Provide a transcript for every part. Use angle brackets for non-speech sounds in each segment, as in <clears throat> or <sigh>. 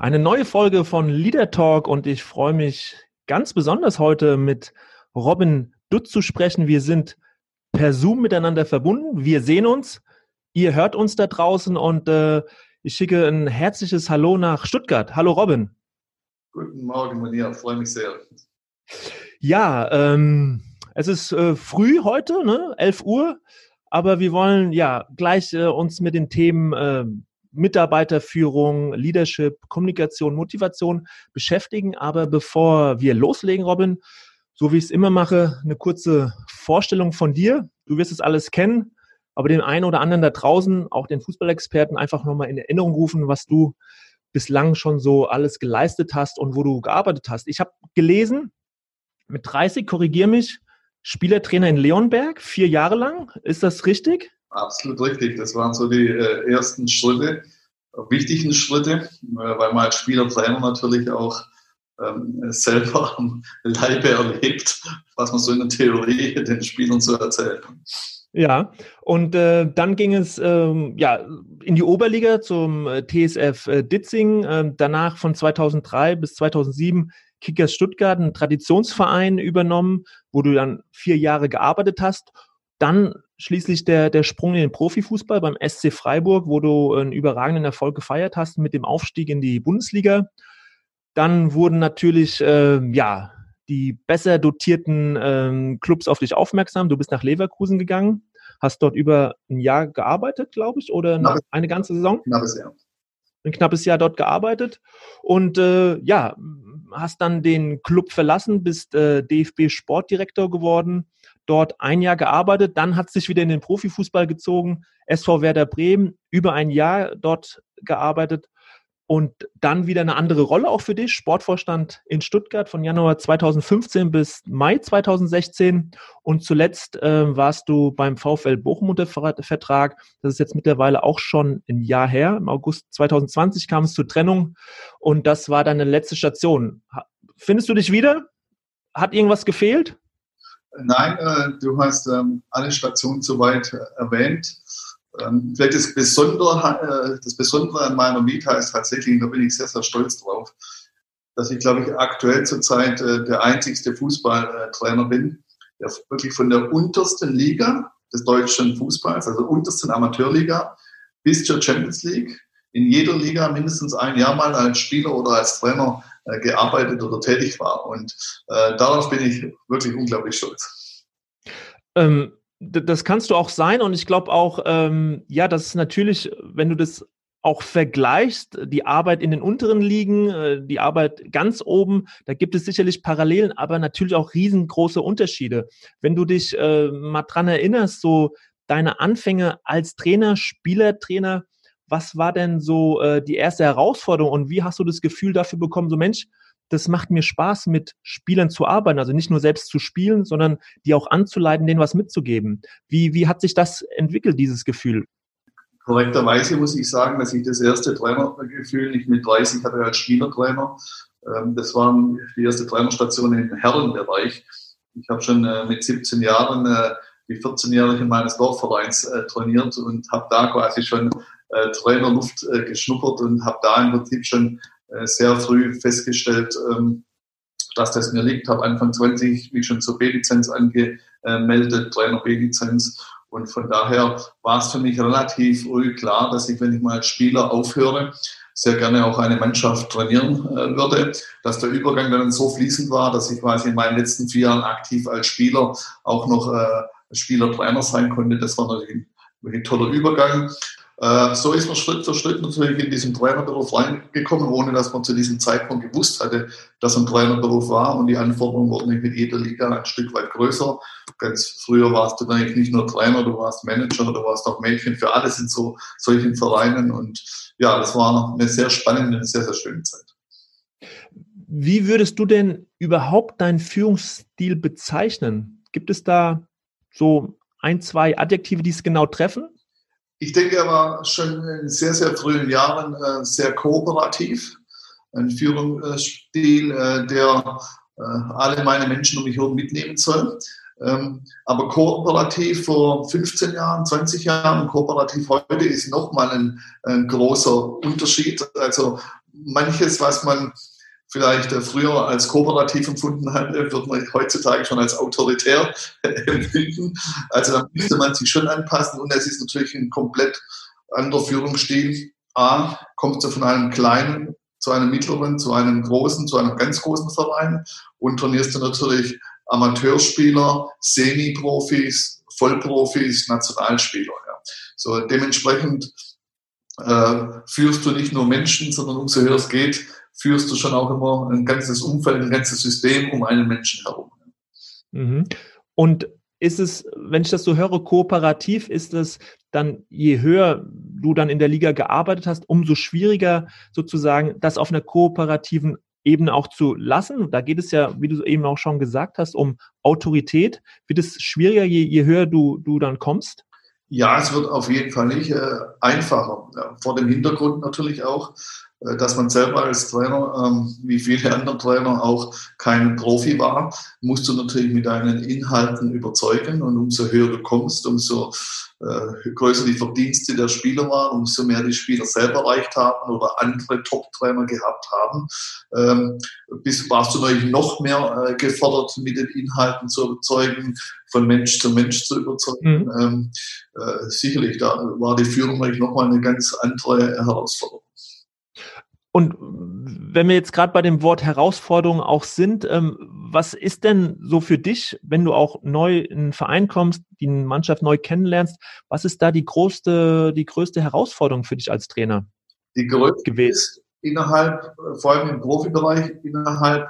Eine neue Folge von Leader Talk und ich freue mich ganz besonders heute mit Robin Dutt zu sprechen. Wir sind per Zoom miteinander verbunden. Wir sehen uns. Ihr hört uns da draußen und äh, ich schicke ein herzliches Hallo nach Stuttgart. Hallo Robin. Guten Morgen, Monia. Freue mich sehr. Ja, ähm, es ist äh, früh heute, ne? 11 Uhr. Aber wir wollen ja gleich äh, uns mit den Themen äh, Mitarbeiterführung, Leadership, Kommunikation, Motivation beschäftigen. Aber bevor wir loslegen, Robin, so wie ich es immer mache, eine kurze Vorstellung von dir. Du wirst es alles kennen, aber den einen oder anderen da draußen, auch den Fußballexperten, einfach nochmal in Erinnerung rufen, was du bislang schon so alles geleistet hast und wo du gearbeitet hast. Ich habe gelesen, mit 30, korrigier mich, Spielertrainer in Leonberg, vier Jahre lang. Ist das richtig? Absolut richtig. Das waren so die äh, ersten Schritte, wichtigen Schritte, äh, weil man als Spielertrainer natürlich auch ähm, selber am Leibe erlebt, was man so in der Theorie den Spielern so erzählt. Ja, und äh, dann ging es ähm, ja, in die Oberliga zum äh, TSF äh, Ditzing, äh, danach von 2003 bis 2007 Kickers Stuttgart, ein Traditionsverein übernommen, wo du dann vier Jahre gearbeitet hast dann schließlich der, der Sprung in den Profifußball beim SC Freiburg, wo du einen überragenden Erfolg gefeiert hast mit dem Aufstieg in die Bundesliga. Dann wurden natürlich äh, ja die besser dotierten ähm, Clubs auf dich aufmerksam. Du bist nach Leverkusen gegangen, hast dort über ein Jahr gearbeitet, glaube ich, oder eine, eine ganze Saison? Knappes Jahr. Ein knappes Jahr dort gearbeitet und äh, ja, hast dann den Club verlassen, bist äh, DFB Sportdirektor geworden, dort ein Jahr gearbeitet, dann hat sich wieder in den Profifußball gezogen, SV Werder Bremen, über ein Jahr dort gearbeitet und dann wieder eine andere Rolle auch für dich, Sportvorstand in Stuttgart von Januar 2015 bis Mai 2016 und zuletzt äh, warst du beim VfL Bochum unter Vertrag, das ist jetzt mittlerweile auch schon ein Jahr her, im August 2020 kam es zur Trennung und das war deine letzte Station. Findest du dich wieder? Hat irgendwas gefehlt? Nein, äh, du hast ähm, alle Stationen soweit äh, erwähnt. Ähm, vielleicht das Besondere, äh, das Besondere an meiner Vita ist tatsächlich, da bin ich sehr, sehr stolz drauf, dass ich, glaube ich, aktuell zurzeit äh, der einzigste Fußballtrainer bin, der wirklich von der untersten Liga des deutschen Fußballs, also untersten Amateurliga, bis zur Champions League, in jeder Liga mindestens ein Jahr mal als Spieler oder als Trainer äh, gearbeitet oder tätig war. Und äh, darauf bin ich wirklich unglaublich stolz. Ähm, das kannst du auch sein und ich glaube auch, ähm, ja, das ist natürlich, wenn du das auch vergleichst, die Arbeit in den unteren Ligen, äh, die Arbeit ganz oben, da gibt es sicherlich Parallelen, aber natürlich auch riesengroße Unterschiede. Wenn du dich äh, mal dran erinnerst, so deine Anfänge als Trainer, Spielertrainer, was war denn so äh, die erste Herausforderung und wie hast du das Gefühl dafür bekommen, so Mensch, das macht mir Spaß, mit Spielern zu arbeiten, also nicht nur selbst zu spielen, sondern die auch anzuleiten, denen was mitzugeben. Wie, wie hat sich das entwickelt, dieses Gefühl? Korrekterweise muss ich sagen, dass ich das erste Trainergefühl nicht mit 30 hatte als Spielertrainer. Ähm, das war die erste Trainerstation im Herrenbereich. Ich habe schon äh, mit 17 Jahren äh, die 14-Jährigen meines Dorfvereins äh, trainiert und habe da quasi schon äh, Trainerluft äh, geschnuppert und habe da im Prinzip schon äh, sehr früh festgestellt, ähm, dass das mir liegt. Habe Anfang 20 mich schon zur B-Lizenz angemeldet, Trainer B-Lizenz. Und von daher war es für mich relativ früh klar, dass ich, wenn ich mal als Spieler aufhöre, sehr gerne auch eine Mannschaft trainieren äh, würde, dass der Übergang dann so fließend war, dass ich quasi in meinen letzten vier Jahren aktiv als Spieler auch noch äh, Spieler-Trainer sein konnte. Das war natürlich ein, ein toller Übergang. Äh, so ist man Schritt für Schritt natürlich in diesen Trainerberuf reingekommen, ohne dass man zu diesem Zeitpunkt gewusst hatte, dass ein Trainerberuf war und die Anforderungen wurden mit jeder Liga ein Stück weit größer. ganz früher warst du eigentlich nicht nur Trainer, du warst Manager, du warst auch Mädchen für alles in so solchen Vereinen. Und ja, das war eine sehr spannende, sehr, sehr schöne Zeit. Wie würdest du denn überhaupt deinen Führungsstil bezeichnen? Gibt es da so ein, zwei Adjektive, die es genau treffen? Ich denke, er war schon in sehr, sehr frühen Jahren äh, sehr kooperativ. Ein Führungsstil, äh, der äh, alle meine Menschen um mich herum mitnehmen soll. Ähm, aber kooperativ vor 15 Jahren, 20 Jahren, kooperativ heute ist nochmal ein, ein großer Unterschied. Also manches, was man vielleicht früher als kooperativ empfunden hat, wird man heutzutage schon als autoritär <laughs> empfinden. Also da müsste man sich schon anpassen und es ist natürlich ein komplett anderer Führungsstil. A, kommst du von einem kleinen zu einem mittleren, zu einem großen, zu einem ganz großen Verein und trainierst du natürlich Amateurspieler, Semi-Profis, Vollprofis, Nationalspieler. Ja. So dementsprechend äh, führst du nicht nur Menschen, sondern umso höher es geht, führst du schon auch immer ein ganzes Umfeld, ein ganzes System um einen Menschen herum. Mhm. Und ist es, wenn ich das so höre, kooperativ, ist es dann, je höher du dann in der Liga gearbeitet hast, umso schwieriger sozusagen das auf einer kooperativen Ebene auch zu lassen. Da geht es ja, wie du eben auch schon gesagt hast, um Autorität. Wird es schwieriger, je, je höher du, du dann kommst? Ja, es wird auf jeden Fall nicht äh, einfacher. Ja, vor dem Hintergrund natürlich auch, dass man selber als Trainer, ähm, wie viele andere Trainer, auch kein Profi war, musst du natürlich mit deinen Inhalten überzeugen und umso höher du kommst, umso äh, größer die Verdienste der Spieler waren, umso mehr die Spieler selber erreicht haben oder andere Top-Trainer gehabt haben, ähm, bis warst du natürlich noch mehr äh, gefordert, mit den Inhalten zu überzeugen, von Mensch zu Mensch zu überzeugen. Mhm. Ähm, äh, sicherlich, da war die Führung natürlich nochmal eine ganz andere Herausforderung. Und wenn wir jetzt gerade bei dem Wort Herausforderung auch sind, ähm, was ist denn so für dich, wenn du auch neu in einen Verein kommst, die Mannschaft neu kennenlernst, was ist da die größte, die größte Herausforderung für dich als Trainer? Die größte gewesen? innerhalb, vor allem im Profibereich, innerhalb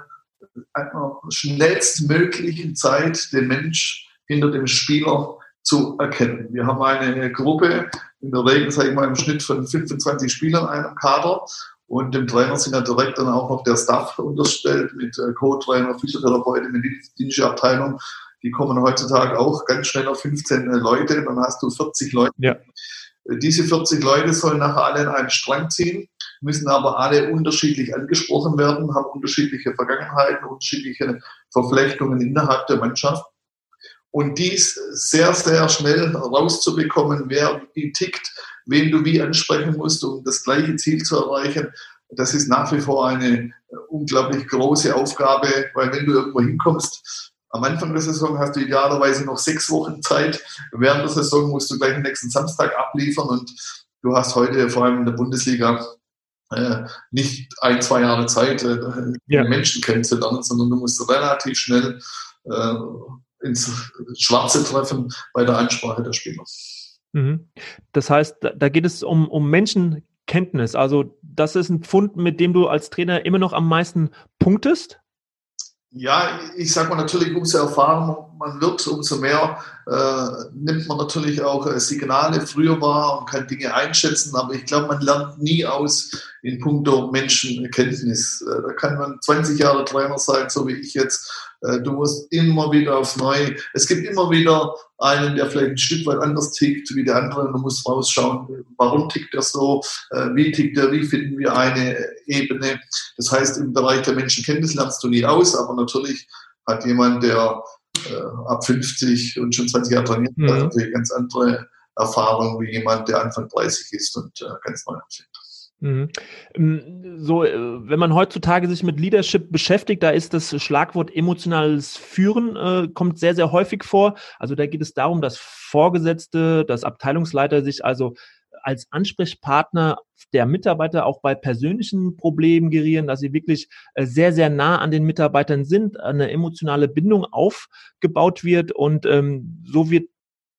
einer schnellstmöglichen Zeit den Mensch hinter dem Spieler zu erkennen. Wir haben eine Gruppe, in der Regel, sage ich mal, im Schnitt von 25 Spielern in einem Kader und dem Trainer sind ja direkt dann auch noch der Staff unterstellt mit äh, Co-Trainer, Physiotherapeuten, medizinische Abteilung. Die kommen heutzutage auch ganz schnell auf 15 äh, Leute, dann hast du 40 Leute. Ja. Äh, diese 40 Leute sollen nachher alle in einen Strang ziehen, müssen aber alle unterschiedlich angesprochen werden, haben unterschiedliche Vergangenheiten, unterschiedliche Verflechtungen innerhalb der Mannschaft. Und dies sehr, sehr schnell rauszubekommen, wer wie tickt, wen du wie ansprechen musst, um das gleiche Ziel zu erreichen. Das ist nach wie vor eine unglaublich große Aufgabe, weil wenn du irgendwo hinkommst, am Anfang der Saison hast du idealerweise noch sechs Wochen Zeit. Während der Saison musst du gleich den nächsten Samstag abliefern und du hast heute vor allem in der Bundesliga äh, nicht ein, zwei Jahre Zeit, äh, ja. Menschen kennenzulernen, sondern du musst relativ schnell äh, ins Schwarze treffen bei der Ansprache der Spieler. Mhm. Das heißt, da geht es um, um Menschenkenntnis. Also das ist ein Pfund, mit dem du als Trainer immer noch am meisten punktest? Ja, ich sage mal natürlich, umso erfahren man wird, umso mehr äh, nimmt man natürlich auch äh, Signale früher wahr und kann Dinge einschätzen. Aber ich glaube, man lernt nie aus in puncto Menschenkenntnis. Äh, da kann man 20 Jahre Trainer sein, so wie ich jetzt äh, du musst immer wieder aufs Neue. Es gibt immer wieder einen, der vielleicht ein Stück weit anders tickt wie der andere. Du musst rausschauen, warum tickt er so, äh, wie tickt er, wie finden wir eine Ebene. Das heißt, im Bereich der Menschenkenntnis lernst du nie aus, aber natürlich hat jemand, der äh, ab 50 und schon 20 Jahre trainiert, mhm. natürlich ganz andere Erfahrungen wie jemand, der Anfang 30 ist und ganz neu anfängt. Mhm. Ähm, so, äh, wenn man heutzutage sich mit Leadership beschäftigt, da ist das Schlagwort emotionales Führen, äh, kommt sehr, sehr häufig vor. Also da geht es darum, dass Vorgesetzte, dass Abteilungsleiter sich also als Ansprechpartner der Mitarbeiter auch bei persönlichen Problemen gerieren, dass sie wirklich äh, sehr, sehr nah an den Mitarbeitern sind, eine emotionale Bindung aufgebaut wird und ähm, so wird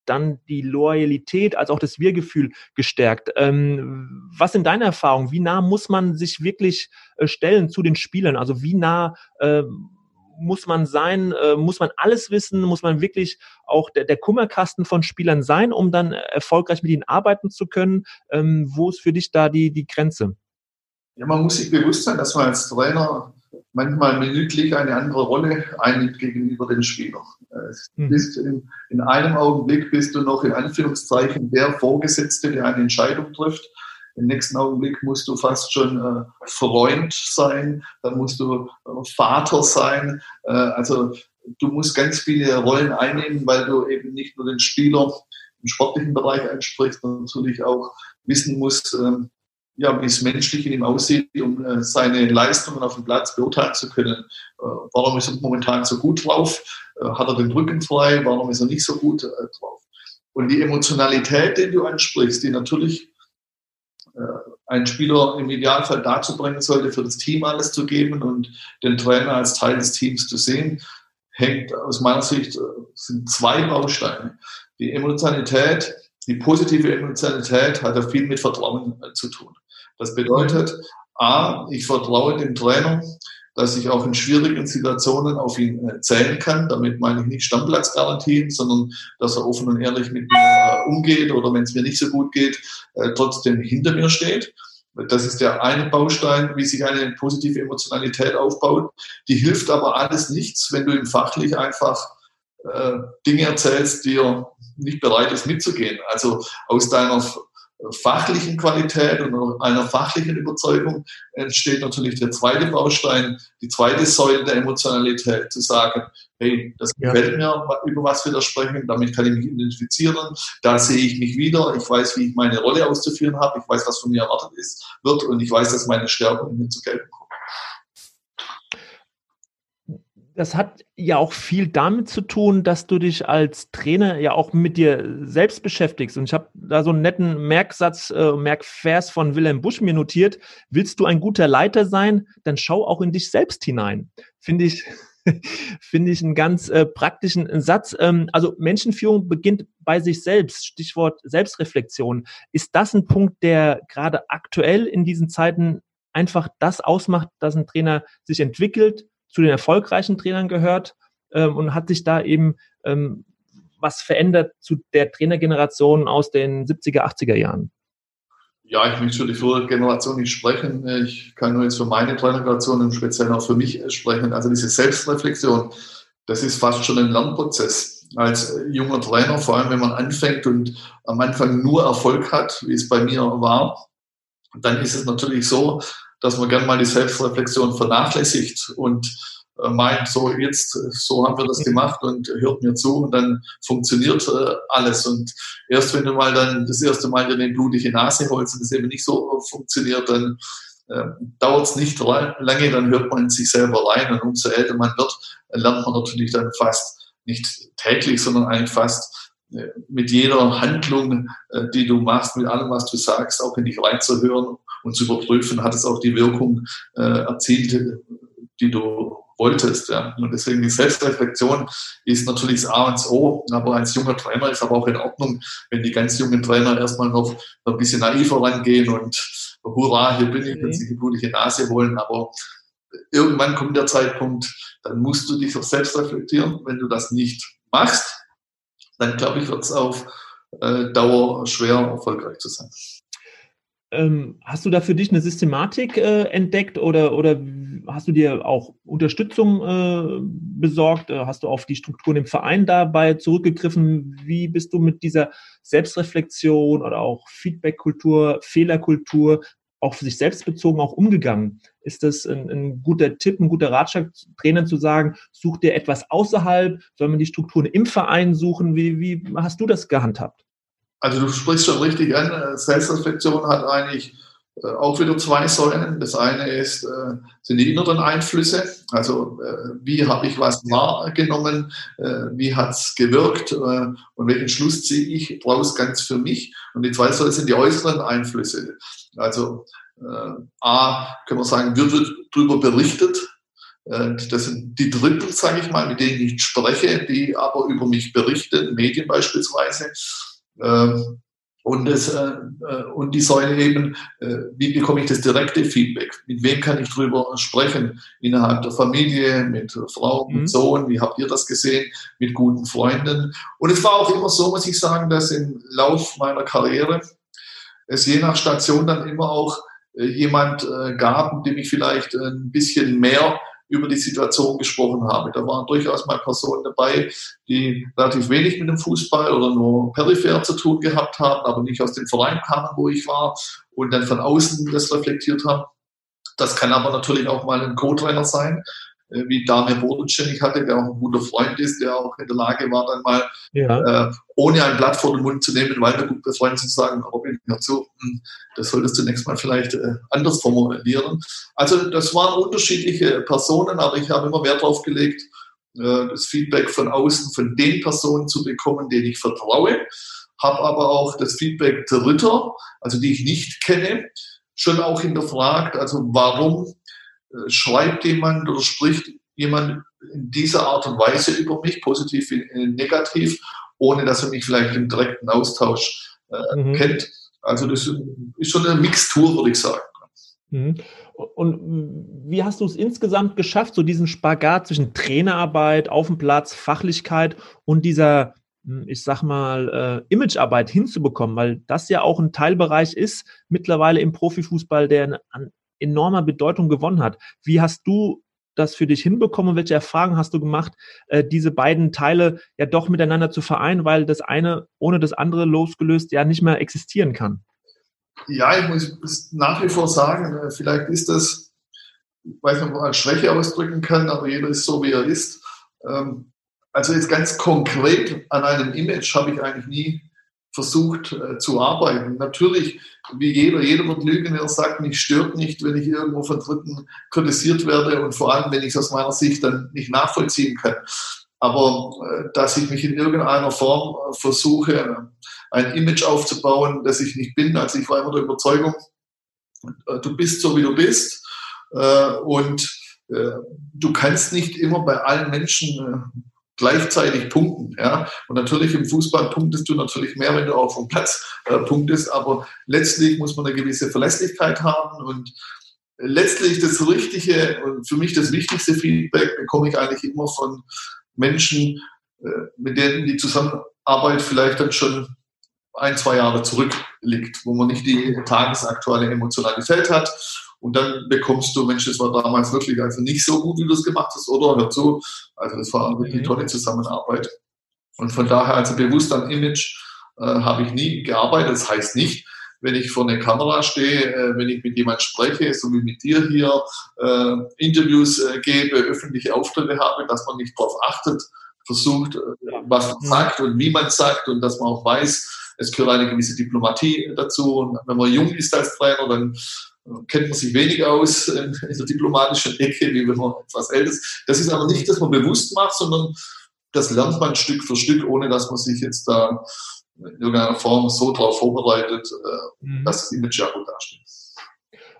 dann die Loyalität als auch das Wir-Gefühl gestärkt. Ähm, was sind deine Erfahrungen? Wie nah muss man sich wirklich äh, stellen zu den Spielern? Also wie nah äh, muss man sein, äh, muss man alles wissen, muss man wirklich auch der, der Kummerkasten von Spielern sein, um dann erfolgreich mit ihnen arbeiten zu können? Ähm, wo ist für dich da die, die Grenze? Ja, man muss sich bewusst sein, dass man als Trainer manchmal minütlich eine andere Rolle einnimmt gegenüber den Spielern. Mhm. Bist in, in, einem Augenblick bist du noch in Anführungszeichen der Vorgesetzte, der eine Entscheidung trifft. Im nächsten Augenblick musst du fast schon äh, Freund sein, dann musst du äh, Vater sein. Äh, also du musst ganz viele Rollen einnehmen, weil du eben nicht nur den Spieler im sportlichen Bereich ansprichst, sondern natürlich auch wissen musst, ähm, ja, wie es menschlich in ihm aussieht, um äh, seine Leistungen auf dem Platz beurteilen zu können. Äh, warum ist er momentan so gut drauf? Äh, hat er den Rücken frei? Warum ist er nicht so gut äh, drauf? Und die Emotionalität, die du ansprichst, die natürlich einen Spieler im Idealfall dazu bringen sollte, für das Team alles zu geben und den Trainer als Teil des Teams zu sehen, hängt aus meiner Sicht, äh, sind zwei Bausteine. Die Emotionalität, die positive Emotionalität hat ja viel mit Vertrauen zu tun. Das bedeutet, A, ich vertraue dem Trainer, dass ich auch in schwierigen Situationen auf ihn äh, zählen kann. Damit meine ich nicht Stammplatzgarantien, sondern dass er offen und ehrlich mit mir äh, umgeht oder wenn es mir nicht so gut geht, äh, trotzdem hinter mir steht. Das ist der eine Baustein, wie sich eine positive Emotionalität aufbaut. Die hilft aber alles nichts, wenn du ihm fachlich einfach äh, Dinge erzählst, die er nicht bereit ist mitzugehen. Also aus deiner fachlichen Qualität und einer fachlichen Überzeugung entsteht natürlich der zweite Baustein, die zweite Säule der Emotionalität, zu sagen, hey, das gefällt mir, über was wir da sprechen, damit kann ich mich identifizieren, da sehe ich mich wieder, ich weiß, wie ich meine Rolle auszuführen habe, ich weiß, was von mir erwartet ist, wird und ich weiß, dass meine Stärken mir zu gelten kommen das hat ja auch viel damit zu tun, dass du dich als Trainer ja auch mit dir selbst beschäftigst. Und ich habe da so einen netten Merksatz, äh, Merkvers von Wilhelm Busch mir notiert. Willst du ein guter Leiter sein, dann schau auch in dich selbst hinein. Finde ich, <laughs> finde ich einen ganz äh, praktischen Satz. Ähm, also Menschenführung beginnt bei sich selbst. Stichwort Selbstreflexion. Ist das ein Punkt, der gerade aktuell in diesen Zeiten einfach das ausmacht, dass ein Trainer sich entwickelt, zu den erfolgreichen Trainern gehört ähm, und hat sich da eben ähm, was verändert zu der Trainergeneration aus den 70er, 80er Jahren? Ja, ich möchte für die frühere Generation nicht sprechen. Ich kann nur jetzt für meine Trainergeneration und speziell auch für mich sprechen. Also diese Selbstreflexion, das ist fast schon ein Lernprozess. Als junger Trainer, vor allem wenn man anfängt und am Anfang nur Erfolg hat, wie es bei mir war, dann ist es natürlich so, dass man gerne mal die Selbstreflexion vernachlässigt und meint, so jetzt, so haben wir das gemacht und hört mir zu und dann funktioniert äh, alles. Und erst wenn du mal dann das erste Mal dir eine blutige Nase holst und es eben nicht so funktioniert, dann äh, dauert es nicht lange, dann hört man in sich selber rein und umso älter man wird, lernt man natürlich dann fast nicht täglich, sondern eigentlich fast äh, mit jeder Handlung, äh, die du machst, mit allem, was du sagst, auch in dich reinzuhören und zu überprüfen, hat es auch die Wirkung äh, erzielt, die du wolltest. Ja. Und deswegen die Selbstreflexion ist natürlich das A und das O, aber als junger Trainer ist aber auch in Ordnung, wenn die ganz jungen Trainer erstmal noch ein bisschen naiver rangehen und hurra, hier bin ich, wenn sie die blutige Nase wollen, aber irgendwann kommt der Zeitpunkt, dann musst du dich auch selbst reflektieren. Wenn du das nicht machst, dann glaube ich, wird es auf äh, Dauer schwer erfolgreich zu sein. Ähm, hast du da für dich eine Systematik äh, entdeckt oder, oder hast du dir auch Unterstützung äh, besorgt? Äh, hast du auf die Strukturen im Verein dabei zurückgegriffen? Wie bist du mit dieser Selbstreflexion oder auch Feedbackkultur, Fehlerkultur, auch für sich selbst bezogen auch umgegangen? Ist das ein, ein guter Tipp, ein guter Ratschlag, Trainern zu sagen, such dir etwas außerhalb? Soll man die Strukturen im Verein suchen? Wie, wie hast du das gehandhabt? Also du sprichst schon richtig an, Selbstreflexion hat eigentlich äh, auch wieder zwei Säulen. Das eine ist, äh, sind die inneren Einflüsse, also äh, wie habe ich was wahrgenommen, wie hat es gewirkt und welchen Schluss ziehe ich daraus ganz für mich. Und die zweite Säule sind die äußeren Einflüsse. Also A, können wir sagen, wird darüber berichtet, das sind die Dritten, sage ich mal, mit denen ich spreche, die aber über mich berichten, Medien beispielsweise. Ähm, Und, das, äh, äh, und die Säule eben, äh, wie bekomme ich das direkte Feedback? Mit wem kann ich drüber sprechen? Innerhalb der Familie, mit Frau, mit mhm. Sohn, wie habt ihr das gesehen? Mit guten Freunden. Und es war auch immer so, muss ich sagen, dass im Lauf meiner Karriere es je nach Station dann immer auch jemand gab, dem ich vielleicht ein bisschen mehr über die Situation gesprochen habe. Da waren durchaus mal Personen dabei, die relativ wenig mit dem Fußball oder nur peripher zu tun gehabt haben, aber nicht aus dem Verein kamen, wo ich war und dann von außen das reflektiert haben. Das kann aber natürlich auch mal ein Co-Trainer sein, wie Dame Bodenchen ich hatte, der auch ein guter Freund ist, der auch in der Lage war, dann mal ja. äh, ohne ein Blatt vor den Mund zu nehmen, weil wir gut befreundet zu sagen, Robin, hör zu, hm, das solltest du nächstes Mal vielleicht äh, anders formulieren. Also das waren unterschiedliche Personen, aber ich habe immer Wert darauf gelegt, äh, das Feedback von außen, von den Personen zu bekommen, denen ich vertraue, habe aber auch das Feedback Dritter, also die ich nicht kenne, schon auch hinterfragt, also warum äh, schreibt jemand oder spricht jemand in dieser Art und Weise über mich, positiv wie negativ, ohne dass er mich vielleicht im direkten Austausch äh, mhm. kennt. Also das ist schon eine Mixtur, würde ich sagen. Mhm. Und wie hast du es insgesamt geschafft, so diesen Spagat zwischen Trainerarbeit auf dem Platz, Fachlichkeit und dieser, hm, ich sag mal, äh, Imagearbeit hinzubekommen? Weil das ja auch ein Teilbereich ist mittlerweile im Profifußball, der an enormer Bedeutung gewonnen hat. Wie hast du das für dich hinbekommen? Welche Erfahrungen hast du gemacht, äh, diese beiden Teile ja doch miteinander zu vereinen, weil das eine ohne das andere losgelöst ja nicht mehr existieren kann? Ja, ich muss nach wie vor sagen, äh, vielleicht ist das, ich weiß nicht, ob man als Schwäche ausdrücken kann, aber jeder ist so, wie er ist. Ähm, also jetzt ganz konkret an einem Image habe ich eigentlich nie versucht äh, zu arbeiten. Natürlich, wie jeder, jeder wird lügen, wenn er sagt, mich stört nicht, wenn ich irgendwo von Dritten kritisiert werde und vor allem, wenn ich es aus meiner Sicht dann nicht nachvollziehen kann. Aber äh, dass ich mich in irgendeiner Form äh, versuche, ein Image aufzubauen, das ich nicht bin. Also ich war immer der Überzeugung, äh, du bist so, wie du bist. Äh, und äh, du kannst nicht immer bei allen Menschen gleichzeitig punkten. Ja? Und natürlich im Fußball punktest du natürlich mehr, wenn du auf dem Platz äh, punktest, aber letztlich muss man eine gewisse Verlässlichkeit haben und letztlich das richtige und für mich das wichtigste Feedback bekomme ich eigentlich immer von Menschen, äh, mit denen die Zusammenarbeit vielleicht dann schon ein, zwei Jahre zurückliegt, wo man nicht die tagesaktuelle Emotionalität hat und dann bekommst du, Mensch, das war damals wirklich also nicht so gut, wie du es gemacht hast, oder hör zu. Also das war wirklich eine mhm. tolle Zusammenarbeit. Und von daher, also bewusst am Image äh, habe ich nie gearbeitet. Das heißt nicht, wenn ich vor der Kamera stehe, äh, wenn ich mit jemand spreche, so wie mit dir hier, äh, Interviews äh, gebe, öffentliche Auftritte habe, dass man nicht darauf achtet, versucht, äh, was man mhm. sagt und wie man sagt und dass man auch weiß, es gehört eine gewisse Diplomatie dazu. Und wenn man jung ist als Trainer, dann kennt man sich wenig aus in, der diplomatischen Ecke, wie wenn man etwas älter ist. Das ist aber nicht, dass man bewusst macht, sondern das lernt man Stück für Stück, ohne dass man sich jetzt da in irgendeiner Form so darauf vorbereitet, äh, mhm. dass das Image ja gut dasteht.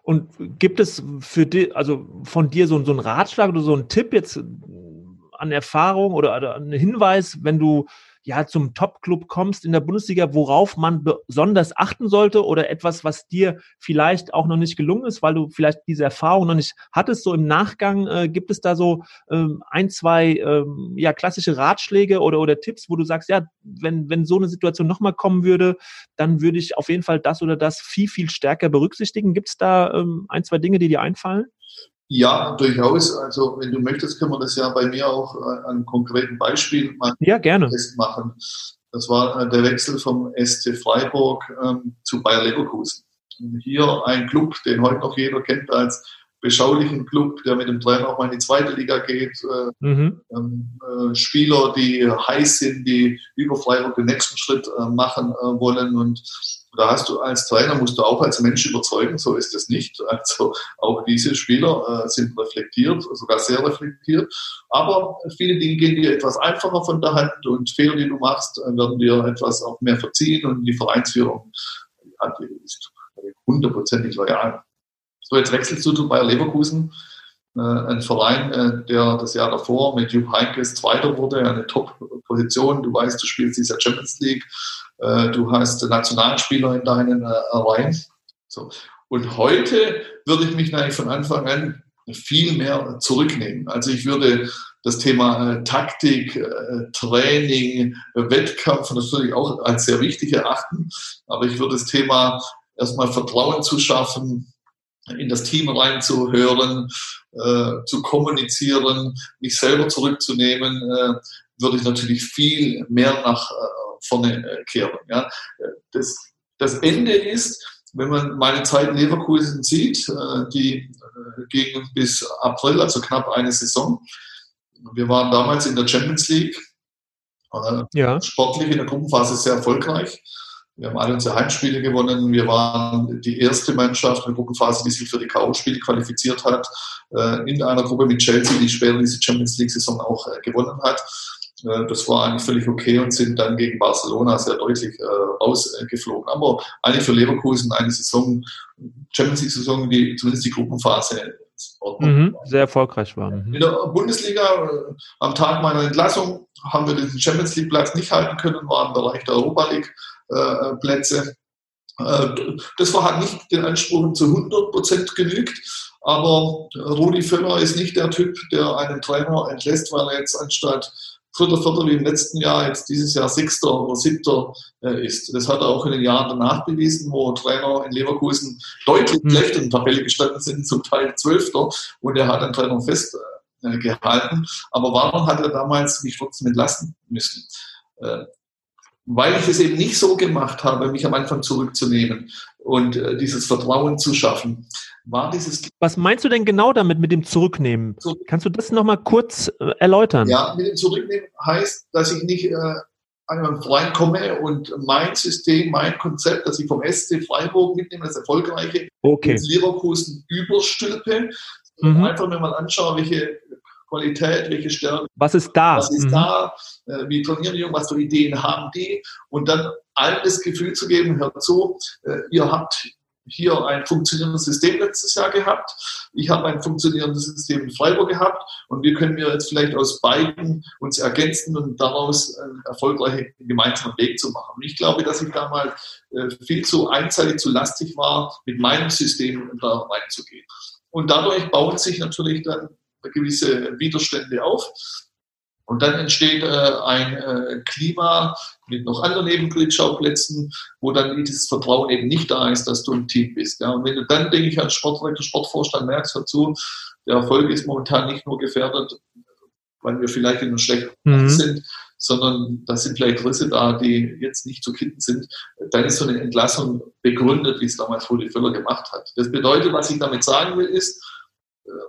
Und gibt es für dich, also von dir so, so einen Ratschlag oder so einen Tipp jetzt an Erfahrung oder, oder einen Hinweis, wenn du ja zum Top-Club kommst in der Bundesliga, worauf man besonders achten sollte oder etwas, was dir vielleicht auch noch nicht gelungen ist, weil du vielleicht diese Erfahrung noch nicht hattest. So im Nachgang äh, gibt es da so ähm, ein, zwei ähm, ja klassische Ratschläge oder oder Tipps, wo du sagst, ja, wenn wenn so eine Situation nochmal kommen würde, dann würde ich auf jeden Fall das oder das viel viel stärker berücksichtigen. Gibt es da ähm, ein, zwei Dinge, die dir einfallen? Ja, durchaus. Also wenn du möchtest, können wir das ja bei mir auch äh, an einem konkreten Beispiel mal ja, gerne. machen. Das war äh, der Wechsel vom SC Freiburg ähm, zu Bayer Leverkusen. Hier ein Club, den heute noch jeder kennt als beschaulichen Club, der mit dem Trainer auch mal in die zweite Liga geht. Äh, mhm. Ähm, äh, Spieler, die heiß sind, die über Freiburg den nächsten Schritt äh, machen äh, wollen und da hast du als Trainer, musst du auch als Mensch überzeugen, so ist es nicht. Also auch diese Spieler äh, sind reflektiert, sogar sehr reflektiert. Aber viele Dinge gehen dir etwas einfacher von der Hand und Fehler, die du machst, äh, werden dir etwas auch mehr verziehen und die Vereinsführung ist hundertprozentig loyal. So, jetzt wechselst du zu Bayer Leverkusen, äh, ein Verein, äh, der das Jahr davor mit Jupp Heynckes Zweiter wurde, eine Top-Position. Du weißt, du spielst dieser Champions League äh, du hast Nationalspieler in deinen äh, Reihen. So. Und heute würde ich mich von Anfang an viel mehr zurücknehmen. Also ich würde das Thema äh, Taktik, äh, Training, äh, Wettkampf natürlich auch als sehr wichtig erachten. Aber ich würde das Thema erstmal Vertrauen zu schaffen, in das Team reinzuhören, zu kommunizieren, mich selber zurückzunehmen, würde ich natürlich viel mehr nach vorne kehren. Ja. Das, das Ende ist, wenn man meine Zeit in Leverkusen sieht, die ging bis April, also knapp eine Saison, wir waren damals in der Champions League, äh, ja. sportlich in der Gruppenphase sehr erfolgreich. Wir haben alle unsere Heimspiele gewonnen. Wir waren die erste Mannschaft in der Gruppenphase, die sich für die K.O.-Spiele qualifiziert hat, äh, in einer Gruppe mit Chelsea, die später diese Champions League-Saison auch äh, gewonnen hat. Das war eigentlich völlig okay und sind dann gegen Barcelona sehr deutlich rausgeflogen. Aber eigentlich für Leverkusen eine Saison, Champions League-Saison, die zumindest die Gruppenphase mhm, sehr erfolgreich war. Mhm. In der Bundesliga äh, am Tag meiner Entlassung haben wir den Champions League Platz nicht halten können, waren im Bereich der Europa League äh. Äh, das war, hat nicht den Ansprüchen zu 100 Prozent genügt, aber Rudi Völler ist nicht der Typ, der einen Trainer entlässt, weil er jetzt anstatt dritter, vierter wie im letzten Jahr, jetzt dieses Jahr sechster oder siebter äh, ist. Das hat er auch in den Jahren danach bewiesen, wo Trainer in Leverkusen deutlich mhm. schlechter in der Tabelle gestanden sind, zum Teil zwölfter, und er hat den Trainer festgehalten. Äh, Aber warum hat er damals mich trotzdem entlassen müssen? Äh, weil ich es eben nicht so gemacht habe, mich am Anfang zurückzunehmen und äh, dieses Vertrauen zu schaffen, war dieses. Was meinst du denn genau damit mit dem Zurücknehmen? So, Kannst du das nochmal kurz äh, erläutern? Ja, mit dem Zurücknehmen heißt, dass ich nicht äh, einen Verein komme und mein System, mein Konzept, das ich vom SC Freiburg mitnehme, das erfolgreiche, okay. ins Leverkusen überstülpe. Mhm. Einfach mir mal anschaue, welche Qualität, welche Stärke. Was ist da? Was ist mhm. da? Äh, wie trainieren die Was für Ideen haben die? Und dann allen das Gefühl zu geben, hört zu, äh, ihr habt hier ein funktionierendes System letztes Jahr gehabt. Ich habe ein funktionierendes System in Freiburg gehabt und wir können wir jetzt vielleicht aus beiden uns ergänzen und daraus einen erfolgreichen gemeinsamen Weg zu machen. Und ich glaube, dass ich damals äh, viel zu einseitig, zu lastig war, mit meinem System da reinzugehen. Und dadurch bauen sich natürlich dann gewisse Widerstände auf. Und dann entsteht äh, ein äh, Klima mit noch anderen Nebenkriegsschauplätzen, wo dann dieses Vertrauen eben nicht da ist, dass du ein Team bist. Ja. Und wenn du dann, denke ich, als Sportdirektor, Sportvorstand merkst dazu, der Erfolg ist momentan nicht nur gefährdet, weil wir vielleicht in einem schlechten mhm. sind, sondern da sind vielleicht Risse da, die jetzt nicht zu kitten sind, dann ist so eine Entlassung begründet, wie es damals Rudi Völler gemacht hat. Das bedeutet, was ich damit sagen will, ist,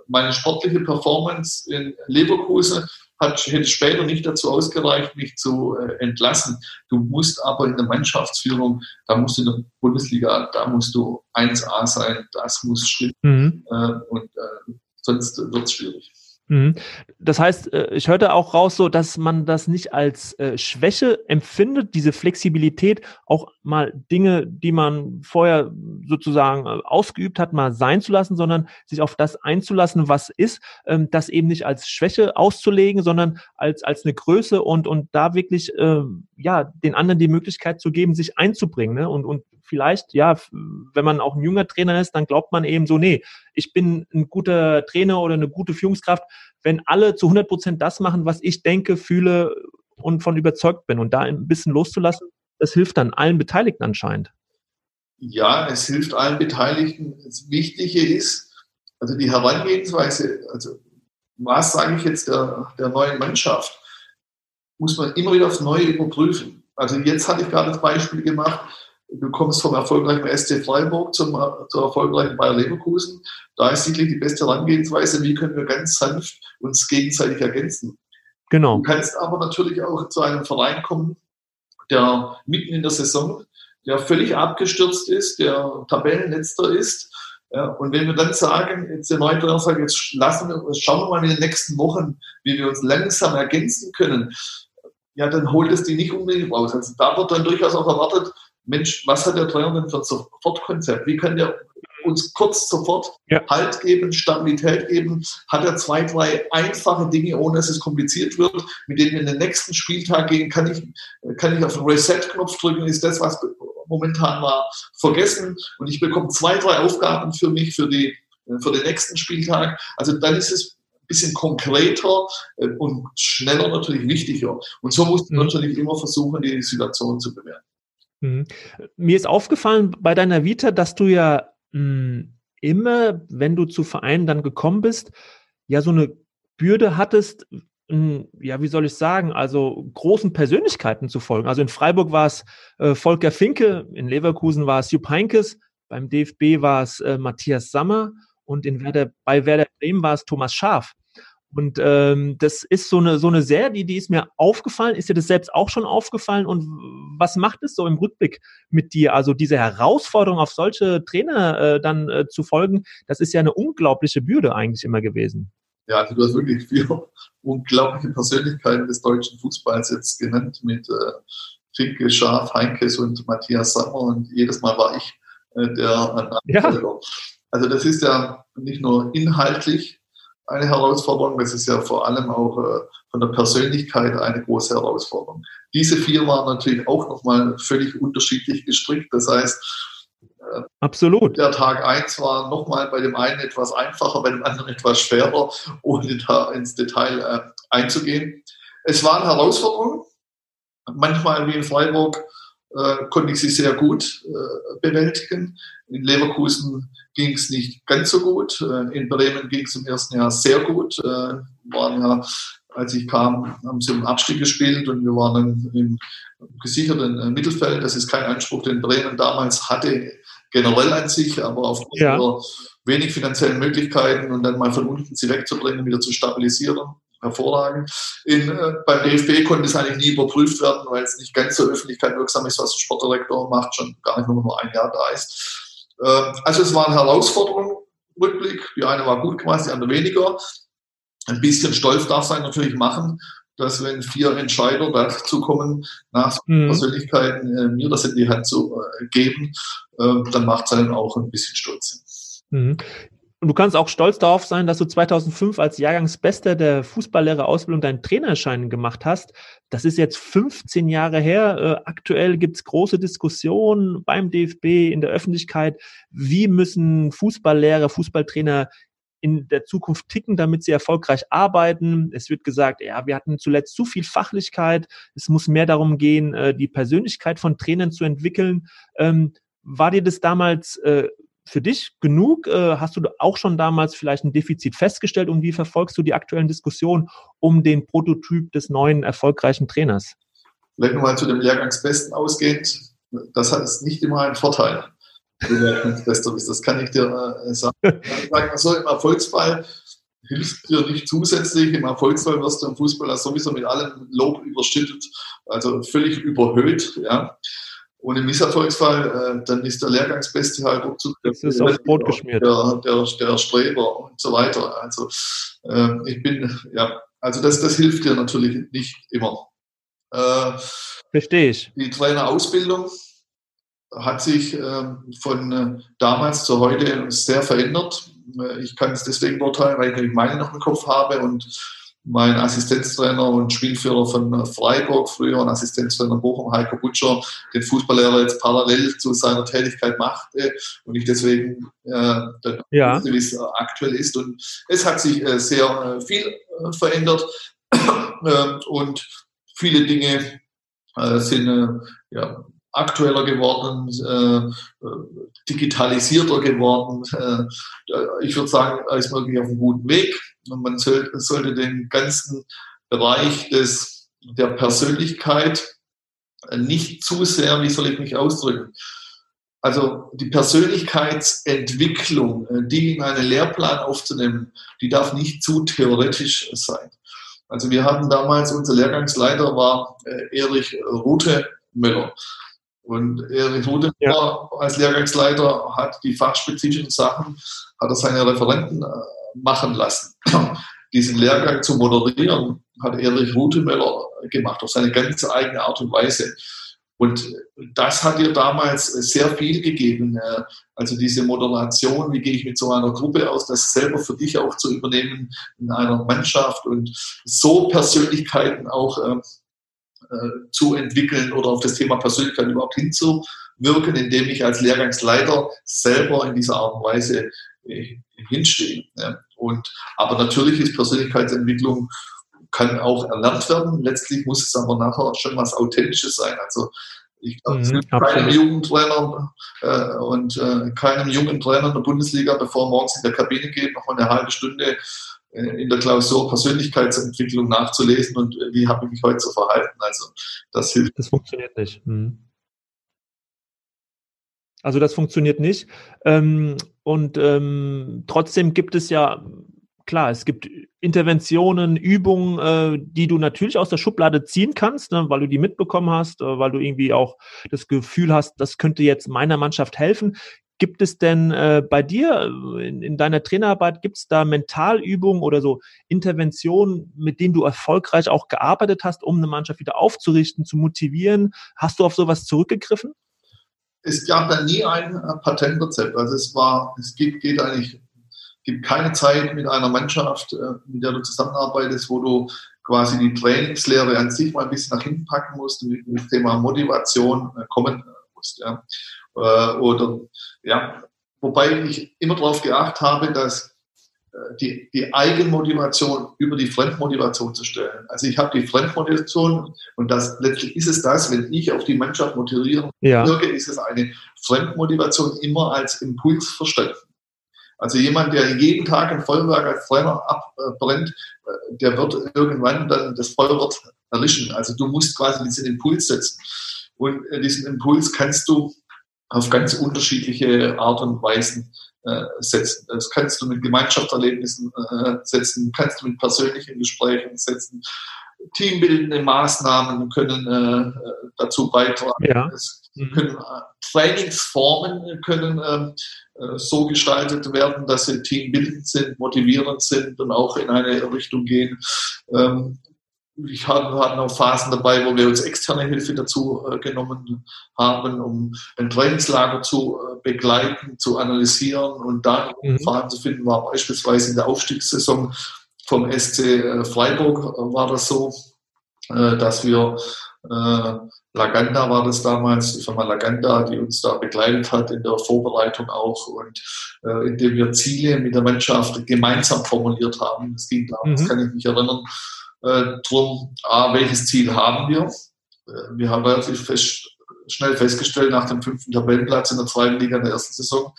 meine sportliche Performance in Leverkusen hat, hätte später nicht dazu ausgereicht, mich zu äh, entlassen. Du musst aber in der Mannschaftsführung, da musst du in der Bundesliga, da musst du 1A sein, das muss stimmen. Mhm. Äh, und äh, sonst wird es schwierig. Mhm. Das heißt, äh, ich hörte auch raus, so dass man das nicht als äh, Schwäche empfindet, diese Flexibilität, auch mal Dinge, die man vorher sozusagen äh, ausgeübt hat, mal sein zu lassen, sondern sich auf das einzulassen, was ist, ähm, das eben nicht als Schwäche auszulegen, sondern als als eine Größe und und da wirklich ja den anderen die Möglichkeit zu geben, sich einzubringen ne? und und vielleicht, ja, wenn man auch ein junger Trainer ist, dann glaubt man eben so, nee, ich bin ein guter Trainer oder eine gute Führungskraft, wenn alle zu 100 Prozent das machen, was ich denke, fühle und von überzeugt bin. Und da ein bisschen loszulassen, das hilft dann allen Beteiligten anscheinend. Ja, es hilft allen Beteiligten. Das Wichtige ist, also die Herangehensweise, also was sage ich jetzt der, der neuen Mannschaft, muss man immer wieder aufs Neue überprüfen. Also jetzt hatte ich gerade das Beispiel gemacht, Du kommst vom erfolgreichen SC Freiburg zum, zur erfolgreichen Bayer Leverkusen. Da ist sicherlich die beste Herangehensweise, wie können wir ganz sanft uns gegenseitig ergänzen. Genau. Du kannst aber natürlich auch zu einem Verein kommen, der mitten in der Saison, der völlig abgestürzt ist, der Tabellenletzter ist. Und wenn wir dann sagen, jetzt der neue Trainer sagt, jetzt lassen wir, schauen wir mal in den nächsten Wochen, wie wir uns langsam ergänzen können, ja, dann holt es die nicht unbedingt raus. Also da wird dann durchaus auch erwartet, Mensch, was hat der Trainer denn für ein Sofortkonzept? Wie kann der uns kurz sofort ja. Halt geben, Stabilität geben, hat er zwei, drei einfache Dinge, ohne dass es kompliziert wird, mit denen wir in den nächsten Spieltag gehen. Kann ich, kann ich auf den Reset-Knopf drücken, ist das, was momentan war, vergessen und ich bekomme zwei, drei Aufgaben für mich, für, die, für den nächsten Spieltag. Also dann ist es ein bisschen konkreter äh, und schneller natürlich wichtiger. Und so muss man mhm. natürlich immer versuchen, die Situation zu bewerten. Mhm. Mir ist aufgefallen bei deiner Vita, dass du ja mh, hm, immer, wenn du zu Vereinen dann gekommen bist, ja so eine Bürde hattest, mh, hm, ja, wie soll ich sagen, also großen Persönlichkeiten zu folgen. Also in Freiburg war es äh, Volker Finke, in Leverkusen war es Jupp Heinkes, beim DFB war es äh, Matthias Sammer und in Werder, bei Werder Bremen war es Thomas Schaf. Und ähm, das ist so eine, so eine Serie, die, die ist mir aufgefallen. Ist dir das selbst auch schon aufgefallen? Und was macht es so im Rückblick mit dir? Also diese Herausforderung, auf solche Trainer äh, dann äh, zu folgen, das ist ja eine unglaubliche Bürde eigentlich immer gewesen. Ja, also du hast wirklich vier <laughs> unglaubliche Persönlichkeiten des deutschen Fußballs jetzt genannt mit äh, Finke, Schaf, Heinkes und Matthias Sammer. Und jedes Mal war ich äh, der ja. Also das ist ja nicht nur inhaltlich eine Herausforderung. Das ist ja vor allem auch äh, von der Persönlichkeit eine große Herausforderung. Diese vier waren natürlich auch nochmal völlig unterschiedlich gestrickt. Das heißt, äh, Absolut. Der Tag 1 war nochmal bei dem einen etwas einfacher, bei dem anderen etwas schwerer, ohne da ins Detail äh, einzugehen. Es waren Herausforderungen. Manchmal wie in Freiburg konnte ich sie sehr gut bewältigen. In Leverkusen ging es nicht ganz so gut. Äh, in Bremen ging es im ersten Jahr sehr gut. Äh, waren ja, als ich kam, haben sie im Abstieg gespielt und wir waren im gesicherten äh, Mittelfeld. Das ist kein Anspruch, den Bremen damals hatte, generell an sich, aber aufgrund ja. der wenig finanziellen Möglichkeiten und dann mal von unten sie wegzubringen, wieder zu stabilisieren, hervorragend. In, äh, beim DFB konnte es eigentlich nie überprüft werden, weil es nicht ganz so öffentlichkeitswirksam ist, was der Sportdirektor macht, schon gar nicht nur, nur ein Jahr da ist. Äh, also es waren Herausforderungen, Rückblick. Die eine war gut gemacht, die andere weniger. Ein bisschen stolz darf sein natürlich machen, dass wenn vier Entscheider dazu kommen, nach mhm. Persönlichkeiten äh, mir das in die Hand zu äh, geben, äh, dann macht es einen auch ein bisschen stolz. Mhm. Und du kannst auch stolz darauf sein, dass du 2005 als Jahrgangsbester der Fußballlehrerausbildung deinen Trainerschein gemacht hast. Das ist jetzt 15 Jahre her. Äh, aktuell gibt es große Diskussionen beim DFB, in der Öffentlichkeit. Wie müssen Fußballlehrer, Fußballtrainer in der Zukunft ticken, damit sie erfolgreich arbeiten. Es wird gesagt, ja, wir hatten zuletzt zu viel Fachlichkeit. Es muss mehr darum gehen, äh, die Persönlichkeit von Trainern zu entwickeln. Ähm, war dir das damals äh, für dich genug? Äh, hast du auch schon damals vielleicht ein Defizit festgestellt und wie verfolgst du die aktuellen Diskussionen um den Prototyp des neuen erfolgreichen Trainers? Vielleicht nochmal zu dem Lehrgangsbesten ausgehend. Das hat nicht immer einen Vorteil, du Lehrgangsbester bist. Das kann ich dir äh, sagen. <laughs> Also im Erfolgsfall hilft dir nicht zusätzlich. Im Erfolgsfall wirst du im Fußball sowieso mit allem Lob überschüttet, also völlig überhöht. Ja. Und im Misserfolgsfall, äh, dann ist der Lehrgangsbeste halt ruckzuck der, der, der, der, Streber und so weiter. Also äh, ich bin, ja, also das, das hilft dir natürlich nicht immer. Äh, Verstehe ich. Die Trainerausbildung hat sich äh, von äh, damals zu heute sehr verändert. Äh, ich kann es deswegen beurteilen, weil ich meine noch im Kopf habe und mein Assistenztrainer und Spielführer von Freiburg, früher und Assistenztrainer Bochum, Heiko Butcher, den Fußballlehrer jetzt parallel zu seiner Tätigkeit machte und ich deswegen äh, ja. wie es aktuell ist. Und es hat sich äh, sehr äh, viel äh, verändert <clears throat> ähm, und viele Dinge äh, sind äh, ja, aktueller geworden, äh, digitalisierter geworden. Äh, ich würde sagen, er ist wirklich auf einem guten Weg. Und man soll, sollte den ganzen Bereich des, der Persönlichkeit nicht zu sehr, wie soll ich mich ausdrücken, also die Persönlichkeitsentwicklung, die in einen Lehrplan aufzunehmen, die darf nicht zu theoretisch sein. Also wir hatten damals, unser Lehrgangsleiter war äh, Erich Rute Müller. Und Erich Rute ja. als Lehrgangsleiter hat die fachspezifischen Sachen, hat er seine Referenten äh, machen lassen. <clears throat> Diesen Lehrgang zu moderieren, hat Erich Rutemöller gemacht, auf seine ganz eigene Art und Weise. Und das hat dir damals sehr viel gegeben. Äh, also diese Moderation, wie gehe ich mit so einer Gruppe aus, das selber für dich auch zu übernehmen in einer Mannschaft und so Persönlichkeiten auch äh, zu entwickeln oder auf das Thema Persönlichkeit überhaupt hinzuwirken, indem ich als Lehrgangsleiter selber in dieser Art und Weise äh, hinstehe. Und, aber natürlich ist Persönlichkeitsentwicklung kann auch erlernt werden. Letztlich muss es aber nachher schon was Authentisches sein. Also ich glaube, mhm, keinem Jugendtrainer äh, und äh, keinem jungen Trainer in der Bundesliga, bevor er morgens in der Kabine geht, noch mal eine halbe Stunde in der Klausur Persönlichkeitsentwicklung nachzulesen und äh, wie habe ich mich heute zu verhalten. Also das hilft. Das funktioniert nicht. Mhm. Also das funktioniert nicht. Ähm, und ähm, trotzdem gibt es ja klar, es gibt Interventionen, Übungen, äh, die du natürlich aus der Schublade ziehen kannst, ne, weil du die mitbekommen hast, äh, weil du irgendwie auch das Gefühl hast, das könnte jetzt meiner Mannschaft helfen. Gibt es denn äh, bei dir äh, in, in deiner Trainerarbeit, gibt es da Mentalübungen oder so Interventionen, mit denen du erfolgreich auch gearbeitet hast, um eine Mannschaft wieder aufzurichten, zu motivieren? Hast du auf sowas zurückgegriffen? Es gab da nie ein äh, Patentrezept. Also es war, es geht, geht eigentlich gibt keine Zeit mit einer Mannschaft, äh, mit der du zusammenarbeitest, wo du quasi die Trainingslehre an sich mal ein bisschen nach hinten packen musst und mit dem Thema Motivation kommen musst. Ja. Äh, oder ja, wobei ich immer darauf geachtet habe, dass die, die Eigenmotivation über die Fremdmotivation zu stellen. Also ich habe die Fremdmotivation und das letztlich ist es das, wenn ich auf die Mannschaft motivieren ja. wirke, ist es eine Fremdmotivation immer als Impuls verstanden. Also jemand, der jeden Tag ein Feuerwerk als Trainer abbrennt, äh, der wird irgendwann dann das Feuer wird erlischen. Also du musst quasi diesen Impuls setzen. Und äh, diesen Impuls kannst du auf ganz unterschiedliche Art und Weisen äh, setzen. Das kannst du mit Gemeinschaftserlebnissen setzen, kannst du mit persönlichen Gesprächen setzen. Teambildende Maßnahmen können dazu beitragen. Ja. Es können, Trainingsformen können ähm, äh, so gestaltet werden, dass sie teambildend sind, motivierend sind und auch in eine Richtung gehen. Ähm, ich hatte, hatten auch Phasen dabei, wo wir uns externe Hilfe dazu äh, genommen haben, um ein Trainingslager zu äh, begleiten, zu analysieren und da mhm. Faden zu finden, war beispielsweise in der Aufstiegssaison vom SC Freiburg war das so, dass wir Laganda war das damals, die Firma Laganda, die uns da begleitet hat in der Vorbereitung auch und äh, indem wir Ziele mit der Mannschaft gemeinsam formuliert haben. Es ging damals, mhm. kann ich mich erinnern, äh, drum, A, welches Ziel haben wir? Äh, wir haben relativ fest, schnell festgestellt, nach dem fünften Tabellenplatz in der zweiten Liga in der ersten Saison,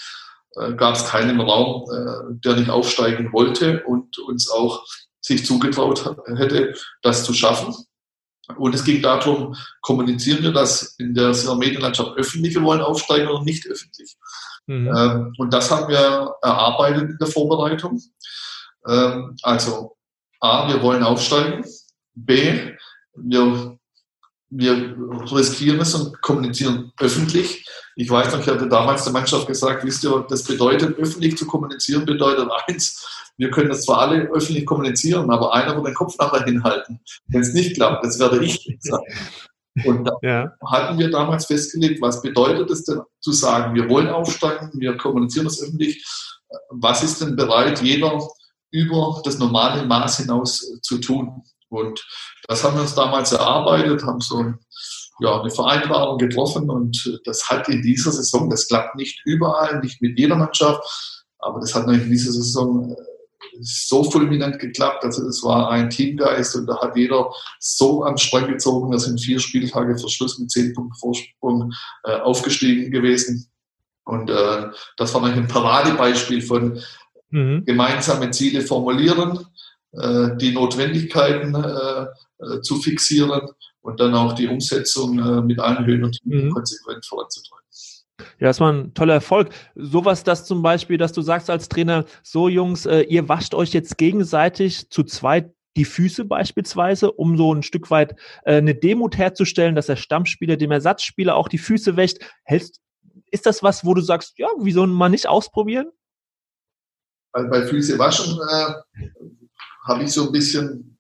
äh, gab es keinen Raum, äh, der nicht aufsteigen wollte und uns auch sich zugetraut hätte, das zu schaffen. Und es ging darum, kommunizieren wir das in der Medienlandschaft öffentlich, wir wollen aufsteigen oder nicht öffentlich. Mhm. Ähm, und das haben wir erarbeitet in der Vorbereitung. Ähm, also A, wir wollen aufsteigen. B, wir, wir riskieren es und kommunizieren öffentlich. Ich weiß noch, ich hatte damals der Mannschaft gesagt, wisst ihr, das bedeutet, öffentlich zu kommunizieren bedeutet eins, wir können das zwar alle öffentlich kommunizieren, aber einer wird den Kopf nachher hinhalten. Wenn es nicht klappt, das werde ich sagen. Und da ja. hatten wir damals festgelegt, was bedeutet es denn zu sagen, wir wollen aufsteigen, wir kommunizieren das öffentlich. Was ist denn bereit, jeder über das normale Maß hinaus zu tun? Und das haben wir uns damals erarbeitet, haben so ein, ja, eine Vereinbarung getroffen und das hat in dieser Saison, das klappt nicht überall, nicht mit jeder Mannschaft, aber das hat in dieser Saison so fulminant geklappt. Also es war ein Teamgeist und da hat jeder so am Strang gezogen. Wir sind vier Spieltage vor Schluss mit zehn Punkten Vorsprung äh, aufgestiegen gewesen. Und äh, das war ein Paradebeispiel von mhm. gemeinsame Ziele formulieren, äh, die Notwendigkeiten äh, äh, zu fixieren und dann auch die Umsetzung mit allen Höhen und Tiefen mhm. konsequent voranzutreiben. Ja, das war ein toller Erfolg. Sowas, das zum Beispiel, dass du sagst als Trainer, so Jungs, ihr wascht euch jetzt gegenseitig zu zweit die Füße beispielsweise, um so ein Stück weit eine Demut herzustellen, dass der Stammspieler dem Ersatzspieler auch die Füße wäscht. Hältst, ist das was, wo du sagst, ja, wieso mal nicht ausprobieren? Bei, bei Füße waschen äh, habe ich so ein bisschen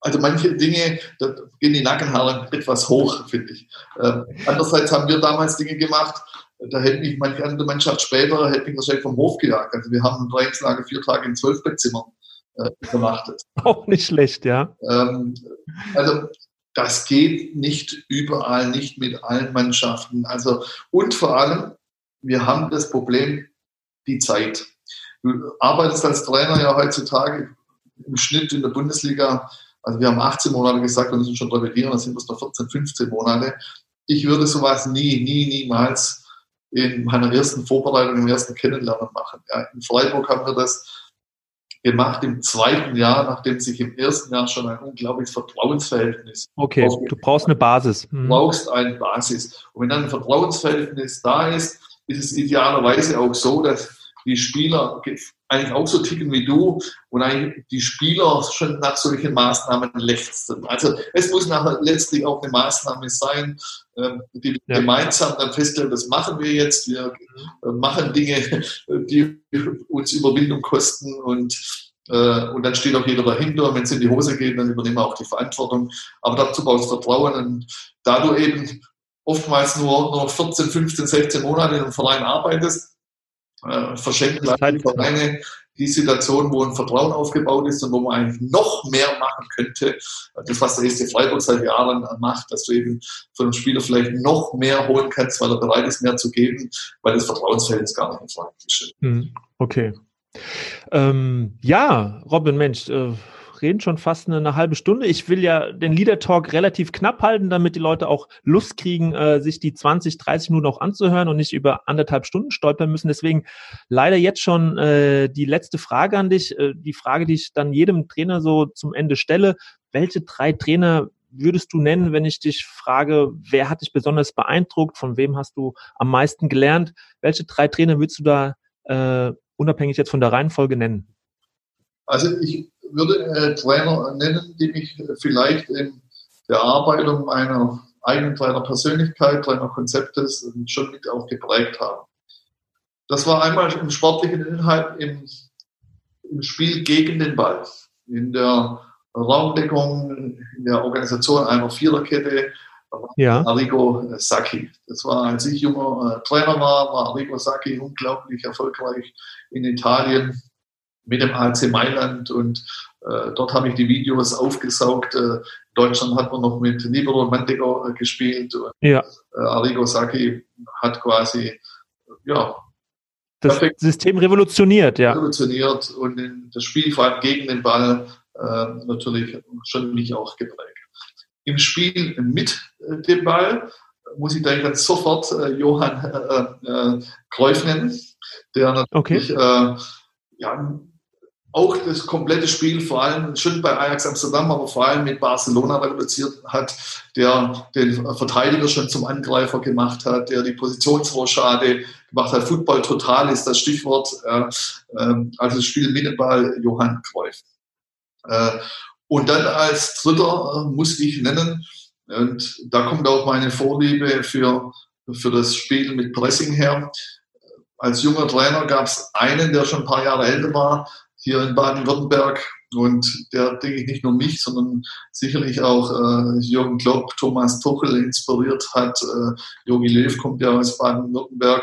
also manche Dinge, da gehen die Nackenhaare etwas hoch, finde ich. Äh, andererseits haben wir damals Dinge gemacht, da hätte mich manche andere Mannschaft später, hätte mich wahrscheinlich vom Hof gejagt. Also wir haben ein Trainingslager vier Tage in zwölf Bettzimmern äh, übernachtet. <laughs> Auch nicht schlecht, ja. Ähm, also das geht nicht überall, nicht mit allen Mannschaften. Also und vor allem, wir haben das Problem, die Zeit. Du arbeitest als Trainer ja heutzutage im Schnitt in der Bundesliga, also wir haben 18 Monate gesagt, wir müssen schon revidieren, dann sind es noch 14, 15 Monate. Ich würde sowas nie, nie, niemals in meiner ersten Vorbereitung, im ersten Kennenlernen machen. Ja, in Freiburg haben wir das gemacht im zweiten Jahr, nachdem sich im ersten Jahr schon ein unglaubliches Vertrauensverhältnis. Okay, du brauchst eine Basis. Du brauchst eine Basis. Und wenn dann ein Vertrauensverhältnis da ist, ist es idealerweise auch so, dass die Spieler eigentlich auch so ticken wie du und eigentlich die Spieler schon nach solchen Maßnahmen lechzen. Also es muss nachher letztlich auch eine Maßnahme sein, ähm, die ja. gemeinsam dann feststellen, das machen wir jetzt, wir äh, machen Dinge, die uns Überwindung kosten und äh, und dann steht auch jeder dahinter. Wenn es in die Hose geht, dann übernehmen wir auch die Verantwortung. Aber dazu brauchst du Vertrauen. Und da du eben oftmals nur, nur 14, 15, 16 Monate in einem Verein arbeitest, äh, verschenken die Vereine die Situation, wo ein Vertrauen aufgebaut ist und wo man eigentlich noch mehr machen könnte. Das, was der SC Freiburg seit Jahren macht, dass du eben von einem Spieler vielleicht noch mehr holen kannst, weil er bereit ist, mehr zu geben, weil das Vertrauensverhältnis gar nicht in Frage ist. Hm, okay. Ähm, ja, Robin, Mensch, äh, reden schon fast eine, eine, halbe Stunde. Ich will ja den Leader Talk relativ knapp halten, damit die Leute auch Lust kriegen, äh, sich die 20, 30 Minuten auch anzuhören und nicht über anderthalb Stunden stolpern müssen. Deswegen leider jetzt schon äh, die letzte Frage an dich. Äh, die Frage, die ich dann jedem Trainer so zum Ende stelle. Welche drei Trainer würdest du nennen, wenn ich dich frage, wer hat dich besonders beeindruckt? Von wem hast du am meisten gelernt? Welche drei Trainer würdest du da äh, unabhängig jetzt von der Reihenfolge nennen? Also ich würde äh, Trainer nennen, die mich vielleicht in der Erarbeitung meiner eigenen kleiner Persönlichkeit, kleiner Konzeptes schon mit auch geprägt haben. Das war einmal im sportlichen Inhalt im, im Spiel gegen den Ball, in der Raumdeckung, in der Organisation einer Viererkette, ja. Arrigo Sacchi. Das war, als ich junger äh, Trainer war, war Arrigo Sacchi unglaublich erfolgreich in Italien mit dem AC Mailand und äh, dort habe ich die Videos aufgesaugt. Äh, Deutschland hat man noch mit Libero Mandego äh, gespielt. Und, ja. Äh, Arrigo Sacchi hat quasi, ja, das System revolutioniert, ja. Revolutioniert und in das Spiel vor allem gegen den Ball äh, natürlich schon mich auch geprägt. Im Spiel mit äh, dem Ball muss ich dann ganz sofort äh, Johann äh, äh, Kreuf nennen, der natürlich okay. ja, auch das komplette Spiel, vor allem schon bei Ajax Amsterdam, aber vor allem mit Barcelona reduziert hat, der den Verteidiger schon zum Angreifer gemacht hat, der die Positionsrochade gemacht hat. Football total ist das Stichwort. Äh, also das Spiel mit Johann Cruyff. Äh, und dann als Dritter äh, muss ich nennen, und da kommt auch meine Vorliebe für, für das Spiel mit Pressing her. Als junger Trainer gab es einen, der schon ein paar Jahre älter war, hier in Baden-Württemberg. Und der, denke ich, nicht nur mich, sondern sicherlich auch äh, Jürgen Klopp, Thomas Tuchel inspiriert hat. Äh, Jogi Löw kommt ja aus Baden-Württemberg.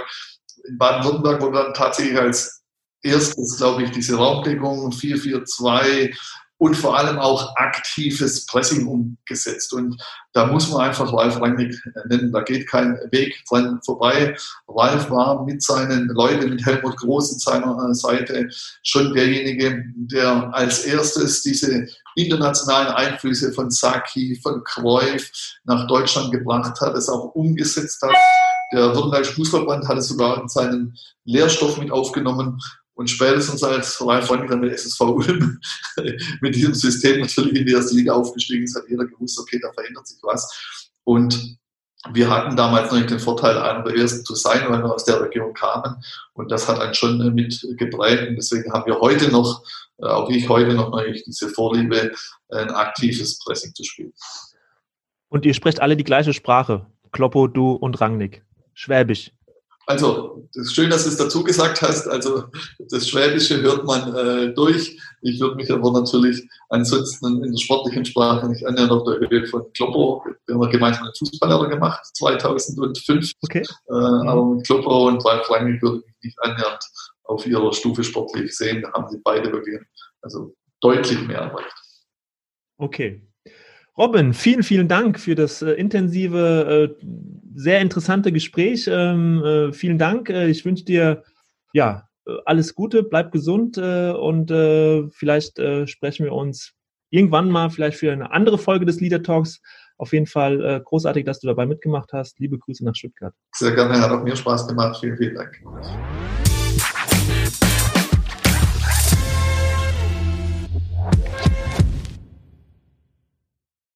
In Baden-Württemberg wurde dann tatsächlich als erstes, glaube ich, diese Raumdeckung 442 und vor allem auch aktives Pressing umgesetzt. Und da muss man einfach Ralf Rangnick nennen. Da geht kein Weg dran vorbei. Ralf war mit seinen Leuten, mit Helmut Groß an seiner Seite schon derjenige, der als erstes diese internationalen Einflüsse von Saki, von Cruyff nach Deutschland gebracht hat, es auch umgesetzt hat. Der Württembergische Fußballband hat es sogar in seinen Lehrstoff mit aufgenommen. Und spätestens als Ralf Rangnick dann mit SSV Ulm <laughs> mit diesem System natürlich in die erste Liga aufgestiegen ist, hat jeder gewusst, okay, da verändert sich was. Und wir hatten damals noch nicht den Vorteil, einer der ersten zu sein, weil wir aus der Region kamen. Und das hat einen schon mit geprägt. Und deswegen haben wir heute noch, äh, auch ich heute noch natürlich diese Vorliebe, ein aktives Pressing zu spielen. Und ihr sprecht alle die gleiche Sprache. Kloppo, du und Rangnick. Schwäbisch. Also, das ist schön, dass du es dazu gesagt hast. Also, das Schwäbische hört man äh, durch. Ich würde mich aber natürlich ansonsten in der sportlichen Sprache nicht annähern auf der Höhe von Kloppo. Wir haben gemeinsam einen Fußballlehrer gemacht, 2005. Okay. Äh, aber mit Kloppo und Ralf Lange würde ich mich nicht annähernd auf ihrer Stufe sportlich sehen. Da haben sie beide wirklich also deutlich mehr erreicht. Okay. Robin, vielen, vielen Dank für das äh, intensive, äh, sehr interessante Gespräch. Ähm, äh, vielen Dank. Äh, ich wünsche dir ja äh, alles Gute, bleib gesund äh, und vielleicht sprechen wir uns irgendwann mal vielleicht für eine andere Folge des Leader Talks. Auf jeden Fall großartig, dass du dabei mitgemacht hast. Liebe Grüße nach Stuttgart. Sehr gerne, hat auch mir Spaß gemacht. Vielen, vielen Dank.